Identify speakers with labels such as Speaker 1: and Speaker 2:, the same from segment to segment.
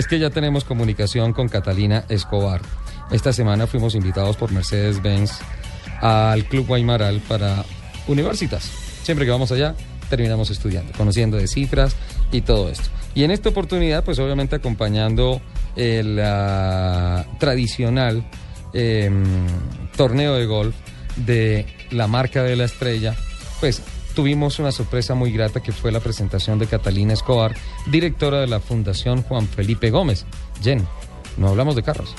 Speaker 1: Es que ya tenemos comunicación con Catalina Escobar. Esta semana fuimos invitados por Mercedes-Benz al Club Guaymaral para universitas. Siempre que vamos allá, terminamos estudiando, conociendo de cifras y todo esto. Y en esta oportunidad, pues obviamente acompañando el ah, tradicional em, torneo de golf de la marca de la estrella, pues tuvimos una sorpresa muy grata que fue la presentación de Catalina Escobar, directora de la Fundación Juan Felipe Gómez. Jen, no hablamos de carros.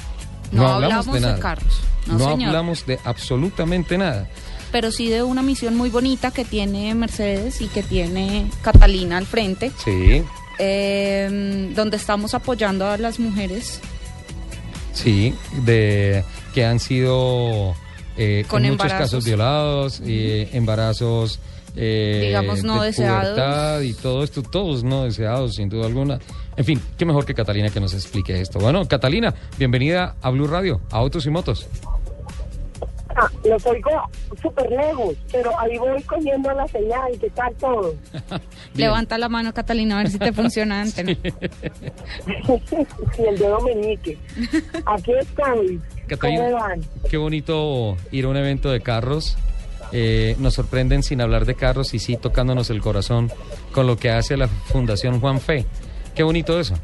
Speaker 2: No, hablamos, de, nada.
Speaker 1: carros. No, hablamos de absolutamente nada.
Speaker 2: Pero sí de una misión muy bonita que tiene Mercedes y que tiene Catalina al frente.
Speaker 1: Sí.
Speaker 2: Em, donde estamos apoyando a las mujeres.
Speaker 1: Sí, de que han sido eh, Con en muchos casos violados, y embarazos
Speaker 2: eh, digamos no deseados
Speaker 1: y todo esto, todos no deseados sin duda alguna. En fin, qué mejor que Catalina que nos explique esto. Bueno, Catalina, bienvenida a Blue Radio, a Autos y Motos.
Speaker 3: Ah, los oigo súper lejos, pero ahí voy cogiendo la señal. ¿Qué tal todo?
Speaker 2: Levanta la mano, Catalina, a ver si te funciona antes.
Speaker 3: Sí. el dedo meñique. Aquí estoy.
Speaker 1: Catalina, qué bonito ir a un evento de carros. Eh, nos sorprenden sin hablar de carros y sí tocándonos el corazón con lo que hace la Fundación Juan Fe. Qué bonito eso.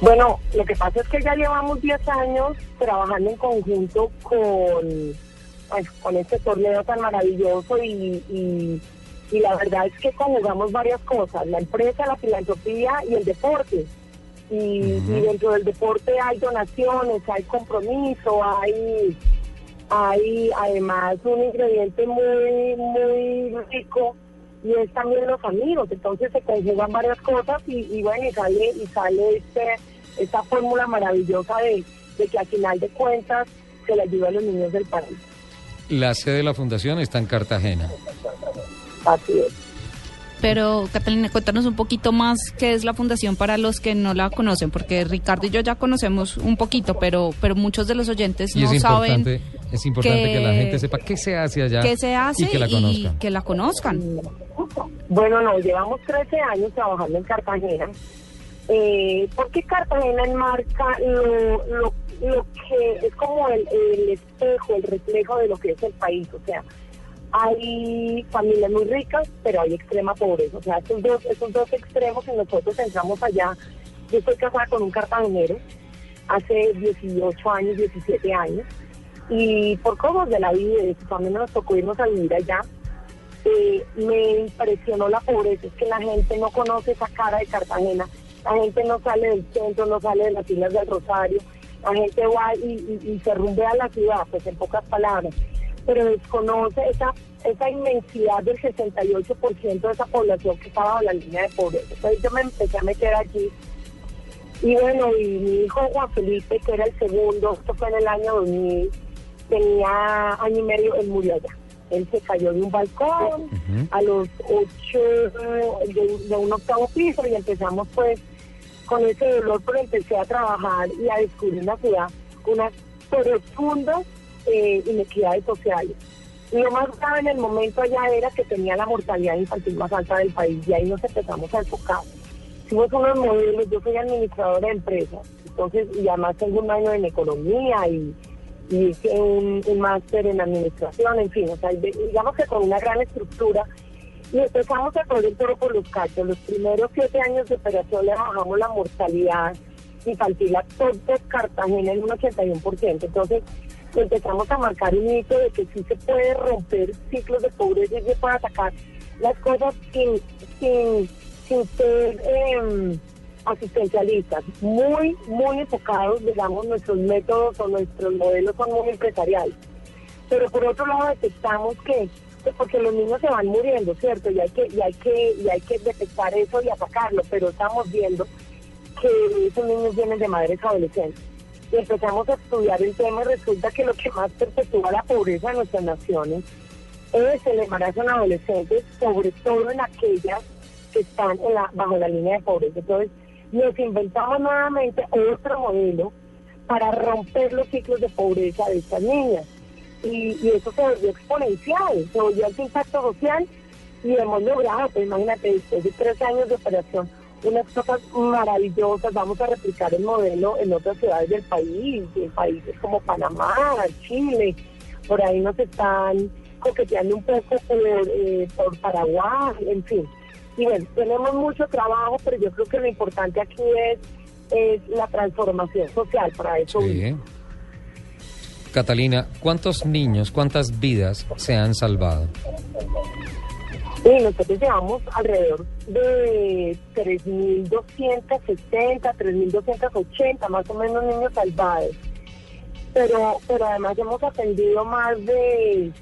Speaker 3: Bueno, lo que pasa es que ya llevamos 10 años trabajando en conjunto con, pues, con este torneo tan maravilloso y, la verdad es que conjugamos varias cosas, la empresa, la filantropía y el deporte. Y, dentro del deporte hay donaciones, hay compromiso, hay, hay además un ingrediente muy, muy rico y es también los amigos, entonces se conjugan varias cosas y, bueno, y sale, y sale este, esta fórmula maravillosa de, que al final de cuentas se le ayuda a los niños del país.
Speaker 1: La sede de la fundación está en Cartagena.
Speaker 3: Así es.
Speaker 2: Pero Catalina, cuéntanos un poquito más qué es la fundación para los que no la conocen, porque Ricardo y yo ya conocemos un poquito, pero pero muchos de los oyentes no saben.
Speaker 1: Es importante que, la gente sepa qué se hace allá
Speaker 2: qué se hace
Speaker 1: y que la conozcan.
Speaker 2: que la conozcan.
Speaker 3: Bueno, no, llevamos 13 años trabajando en Cartagena. Eh, porque Cartagena enmarca lo, lo, lo que es como el, el espejo, el reflejo de lo que es el país. O sea, hay familias muy ricas, pero hay extrema pobreza. O sea, esos dos, esos dos extremos y nosotros entramos allá. Yo estoy casada con un cartagenero hace 18 años, 17 años, y por cosas de la vida familia nos tocó irnos a vivir allá. Eh, me impresionó la pobreza, es que la gente no conoce esa cara de Cartagena, la gente no sale del centro, no sale de las islas del Rosario, la gente va y, se rumbea la ciudad, pues en pocas palabras pero desconoce esa, esa inmensidad del 68% de esa población que estaba bajo la línea de pobreza. Entonces yo me empecé a meter allí. Y bueno, y mi hijo Juan Felipe, que era el segundo, esto fue en el año 2000, tenía año y medio, él murió allá. Él se cayó de un balcón a los ocho, de, un octavo piso y empezamos pues con ese dolor, pero empecé a trabajar y a descubrir una ciudad, una profunda eh, inequidades sociales. Lo más grave en el momento allá era que tenía la mortalidad infantil más alta del país y ahí nos empezamos a enfocar. Hicimos unos modelos, yo soy administradora de empresas, entonces, y además tengo un año en economía y, hice un, máster en administración, en fin, o sea, digamos que con una gran estructura. Y empezamos a el toro por los cachos. Los primeros siete años de operación le bajamos la mortalidad infantil a todos Cartagena en un 81%. Entonces, empezamos a marcar un hito de que sí se puede romper ciclos de pobreza y se puede atacar las cosas sin, sin, sin ser em, asistencialistas, muy, muy enfocados, digamos, nuestros métodos o nuestros modelos son muy empresariales. Pero por otro lado detectamos que, pues, porque los niños se van muriendo, ¿cierto? Y hay que, y hay que, y hay que detectar eso y atacarlo, pero estamos viendo que esos niños vienen de madres adolescentes y empezamos a estudiar el tema resulta que lo que más perpetúa la pobreza en nuestras naciones es el embarazo en adolescentes, sobre todo en aquellas que están en la, bajo la línea de pobreza. Entonces, nos inventamos nuevamente otro modelo para romper los ciclos de pobreza de estas niñas. Y, eso se volvió exponencial, se volvió el impacto social y hemos logrado, pues imagínate, después de tres años de operación, unas cosas maravillosas. Vamos a replicar el modelo en otras ciudades del país, en países como Panamá, Chile. Por ahí nos están coqueteando un poco por, eh, por Paraguay, en fin. Y bueno, tenemos mucho trabajo, pero yo creo que lo importante aquí es, es la transformación social para eso.
Speaker 1: Sí. Catalina, ¿cuántos niños, cuántas vidas se han salvado?
Speaker 3: Sí, nosotros llevamos alrededor de 3.260, 3.280 más o menos niños salvados. Pero, pero además hemos atendido más de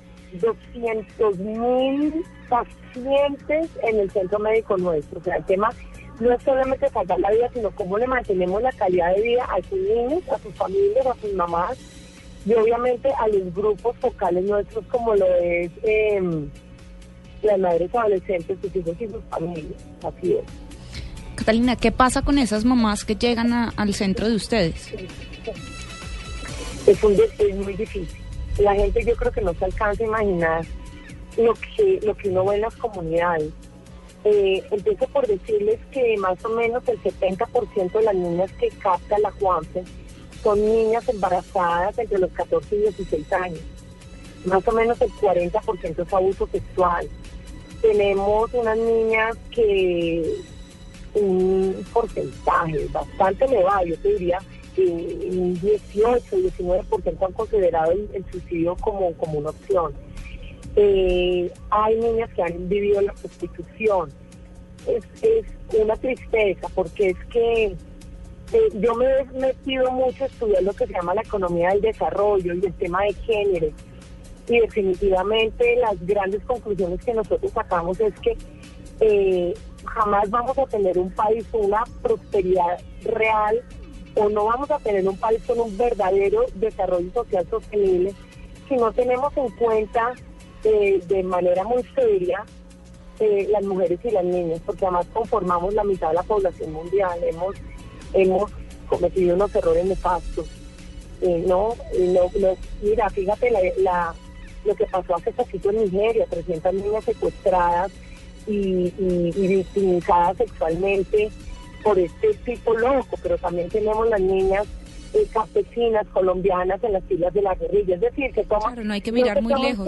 Speaker 3: 200.000 pacientes en el centro médico nuestro. O sea, el tema no es solamente salvar la vida, sino cómo le mantenemos la calidad de vida a sus niños, a sus familias, a sus mamás y obviamente a los grupos focales nuestros como lo es eh, las madres adolescentes, sus hijos y sus familias. Así es.
Speaker 2: Catalina, ¿qué pasa con esas mamás que llegan al centro de ustedes?
Speaker 3: Es, un, es muy difícil. La gente yo creo que no se alcanza a imaginar lo que, lo que uno ve en las comunidades. Eh, empiezo por decirles que más o menos el 70% de las niñas que capta la Juanfe son niñas embarazadas entre los 14 y 16 años. Más o menos el 40% es abuso sexual. Tenemos unas niñas que un porcentaje bastante elevado, yo te diría, un 18, 19% han considerado el, suicidio como, como una opción. Eh, hay niñas que han vivido la prostitución. Es, una tristeza porque es que eh, yo me he metido mucho a estudiar lo que se llama la economía del desarrollo y el tema de género. Y definitivamente las grandes conclusiones que nosotros sacamos es que eh, jamás vamos a tener un país con una prosperidad real o no vamos a tener un país con un verdadero desarrollo social sostenible si no tenemos en cuenta eh, de manera muy seria las mujeres y las niñas, porque además conformamos la mitad de la población mundial. Hemos hemos cometido unos errores nefastos. Eh, no, no, no, mira, fíjate la, lo que pasó hace poquito en Nigeria, 300 niñas secuestradas y, victimizadas sexualmente por este tipo loco, pero también tenemos las niñas eh, campesinas colombianas en las filas de la guerrilla. Es decir, que toma,
Speaker 2: no hay que mirar muy lejos.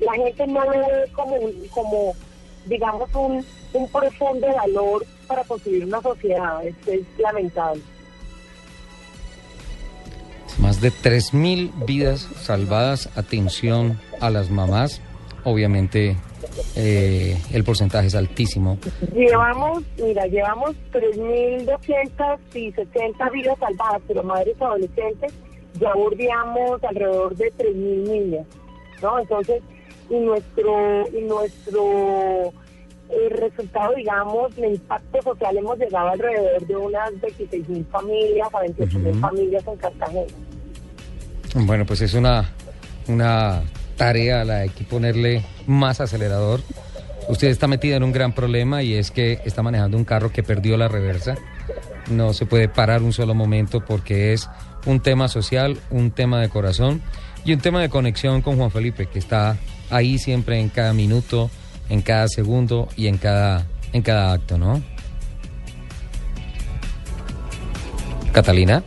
Speaker 3: la gente no ve como, como digamos, un, un profundo valor para construir una sociedad. Es, es lamentable.
Speaker 1: Más de 3.000 vidas salvadas. Atención a las mamás. Obviamente eh, el porcentaje es altísimo.
Speaker 3: Llevamos, mira, llevamos 3.260 vidas salvadas, pero madres adolescentes ya bordeamos alrededor de 3.000 niñas, ¿no? Entonces, y nuestro, y nuestro el resultado, digamos, el impacto social hemos llegado alrededor de unas 26 mil familias a 28 mil familias en Cartagena.
Speaker 1: Bueno, pues es una, una tarea la hay que ponerle más acelerador. Usted está metida en un gran problema y es que está manejando un carro que perdió la reversa. No se puede parar un solo momento porque es un tema social, un tema de corazón y un tema de conexión con Juan Felipe, que está ahí siempre en cada minuto, en cada segundo y en cada, en cada acto, ¿no? Catalina.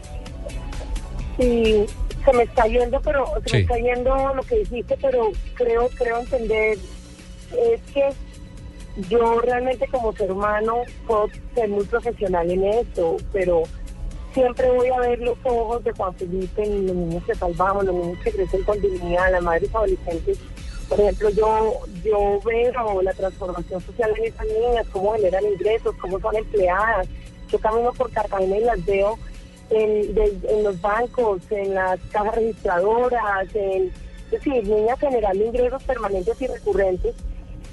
Speaker 3: Sí, se me está yendo, pero se me está yendo lo que dijiste, pero creo, creo entender es que yo realmente como ser humano puedo ser muy profesional en esto, pero siempre voy a ver los ojos de Juan Felipe en los niños que salvamos, los niños que crecen con dignidad, las madres adolescentes por ejemplo, yo, yo veo la transformación social en esas niñas, cómo generan ingresos, cómo son empleadas. Yo camino por Cartagena y las veo en, en los bancos, en las cajas registradoras, en, es decir, niñas generando ingresos permanentes y recurrentes.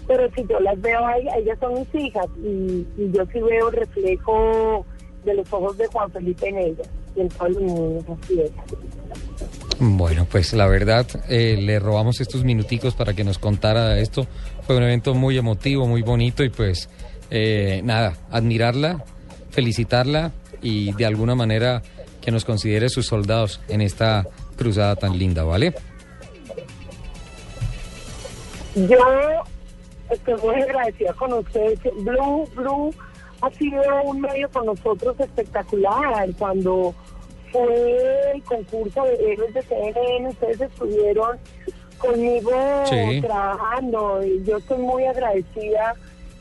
Speaker 3: Pero si yo las veo ahí, ellas son mis hijas y, yo sí veo reflejo de los ojos de Juan Felipe en ellas y en todos los niños, así es.
Speaker 1: Bueno, pues la verdad, eh, le robamos estos minuticos para que nos contara esto. Fue un evento muy emotivo, muy bonito y pues eh, nada, admirarla, felicitarla y de alguna manera que nos considere sus soldados en esta cruzada tan linda, ¿vale?
Speaker 3: Yo estoy muy agradecida con ustedes. Blue, Blue ha sido un medio con nosotros espectacular. Cuando fue el concurso de héroes de CNN, ustedes estuvieron conmigo trabajando y yo estoy muy agradecida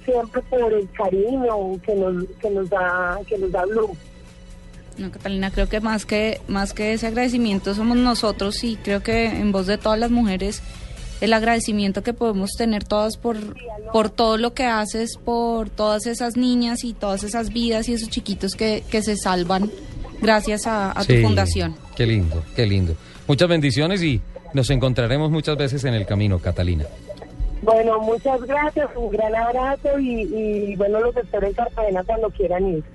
Speaker 3: siempre por el cariño que nos, que nos da que nos da Blue.
Speaker 2: No, Catalina, creo que más que más que ese agradecimiento somos nosotros y creo que en voz de todas las mujeres el agradecimiento que podemos tener todas por, por todo lo que haces, por todas esas niñas y todas esas vidas y esos chiquitos que, que se salvan gracias a, tu fundación.
Speaker 1: Qué lindo, qué lindo. Muchas bendiciones y nos encontraremos muchas veces en el camino, Catalina.
Speaker 3: Bueno, muchas gracias, un gran abrazo y, y bueno, los espero en Cartagena cuando quieran ir.